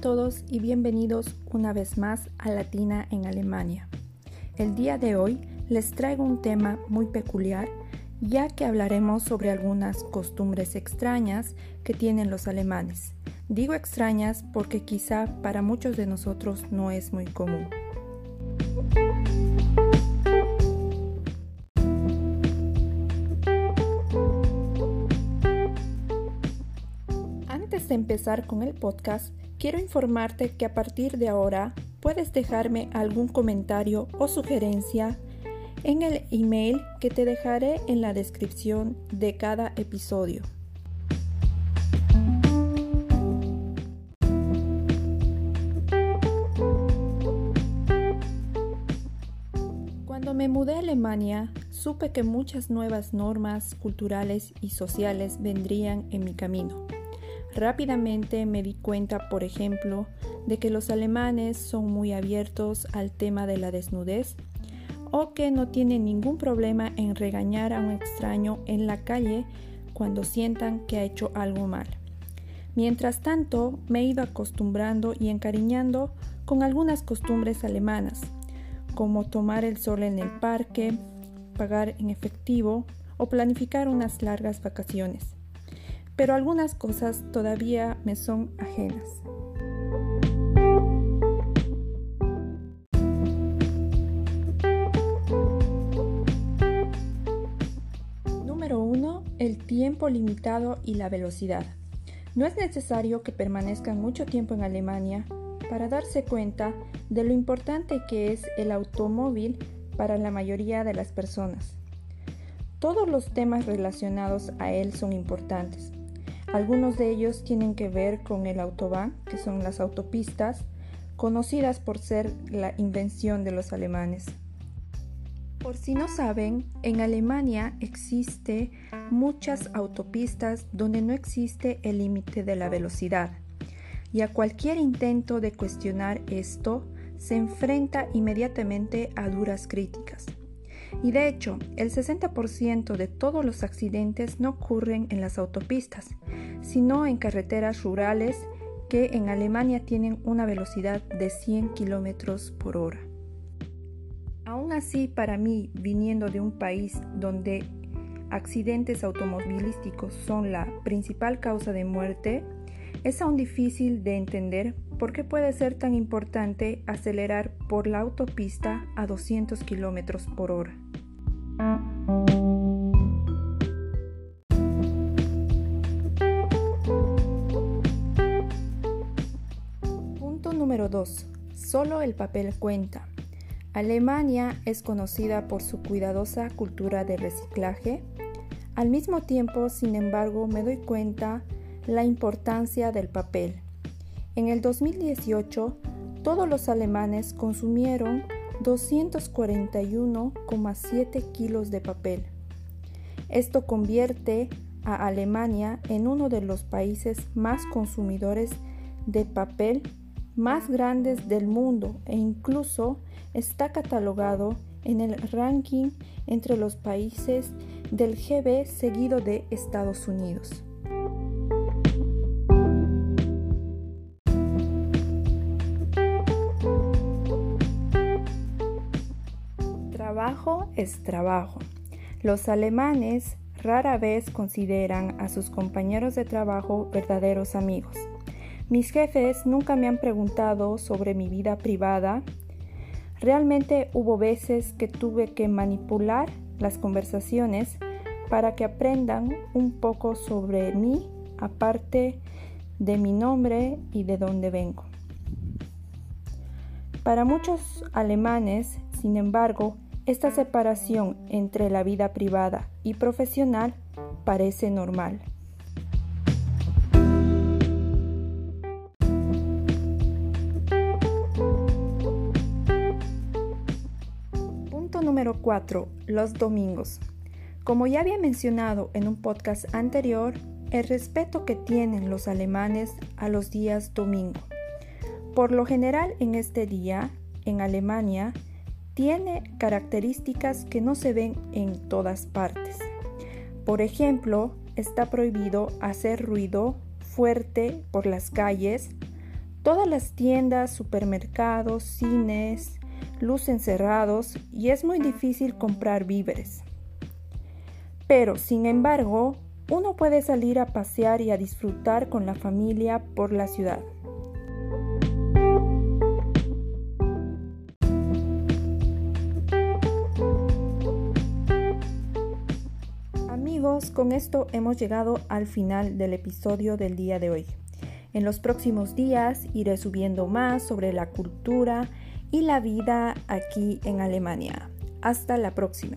todos y bienvenidos una vez más a Latina en Alemania. El día de hoy les traigo un tema muy peculiar ya que hablaremos sobre algunas costumbres extrañas que tienen los alemanes. Digo extrañas porque quizá para muchos de nosotros no es muy común. Antes de empezar con el podcast, quiero informarte que a partir de ahora puedes dejarme algún comentario o sugerencia en el email que te dejaré en la descripción de cada episodio. Cuando me mudé a Alemania, supe que muchas nuevas normas culturales y sociales vendrían en mi camino. Rápidamente me di cuenta, por ejemplo, de que los alemanes son muy abiertos al tema de la desnudez o que no tienen ningún problema en regañar a un extraño en la calle cuando sientan que ha hecho algo mal. Mientras tanto, me he ido acostumbrando y encariñando con algunas costumbres alemanas, como tomar el sol en el parque, pagar en efectivo o planificar unas largas vacaciones. Pero algunas cosas todavía me son ajenas. El tiempo limitado y la velocidad. No es necesario que permanezcan mucho tiempo en Alemania para darse cuenta de lo importante que es el automóvil para la mayoría de las personas. Todos los temas relacionados a él son importantes. Algunos de ellos tienen que ver con el autobahn, que son las autopistas, conocidas por ser la invención de los alemanes. Por si no saben, en Alemania existe muchas autopistas donde no existe el límite de la velocidad. Y a cualquier intento de cuestionar esto se enfrenta inmediatamente a duras críticas. Y de hecho, el 60% de todos los accidentes no ocurren en las autopistas, sino en carreteras rurales que en Alemania tienen una velocidad de 100 km por hora. Aún así, para mí, viniendo de un país donde accidentes automovilísticos son la principal causa de muerte, es aún difícil de entender por qué puede ser tan importante acelerar por la autopista a 200 km por hora. Punto número 2. Solo el papel cuenta. Alemania es conocida por su cuidadosa cultura de reciclaje. Al mismo tiempo, sin embargo, me doy cuenta la importancia del papel. En el 2018, todos los alemanes consumieron 241,7 kilos de papel. Esto convierte a Alemania en uno de los países más consumidores de papel más grandes del mundo e incluso está catalogado en el ranking entre los países del GB seguido de Estados Unidos. Es trabajo. Los alemanes rara vez consideran a sus compañeros de trabajo verdaderos amigos. Mis jefes nunca me han preguntado sobre mi vida privada. Realmente hubo veces que tuve que manipular las conversaciones para que aprendan un poco sobre mí, aparte de mi nombre y de dónde vengo. Para muchos alemanes, sin embargo, esta separación entre la vida privada y profesional parece normal. número 4. Los domingos. Como ya había mencionado en un podcast anterior, el respeto que tienen los alemanes a los días domingo. Por lo general en este día, en Alemania, tiene características que no se ven en todas partes. Por ejemplo, está prohibido hacer ruido fuerte por las calles, Todas las tiendas, supermercados, cines, luz encerrados y es muy difícil comprar víveres. Pero, sin embargo, uno puede salir a pasear y a disfrutar con la familia por la ciudad. Con esto hemos llegado al final del episodio del día de hoy. En los próximos días iré subiendo más sobre la cultura y la vida aquí en Alemania. Hasta la próxima.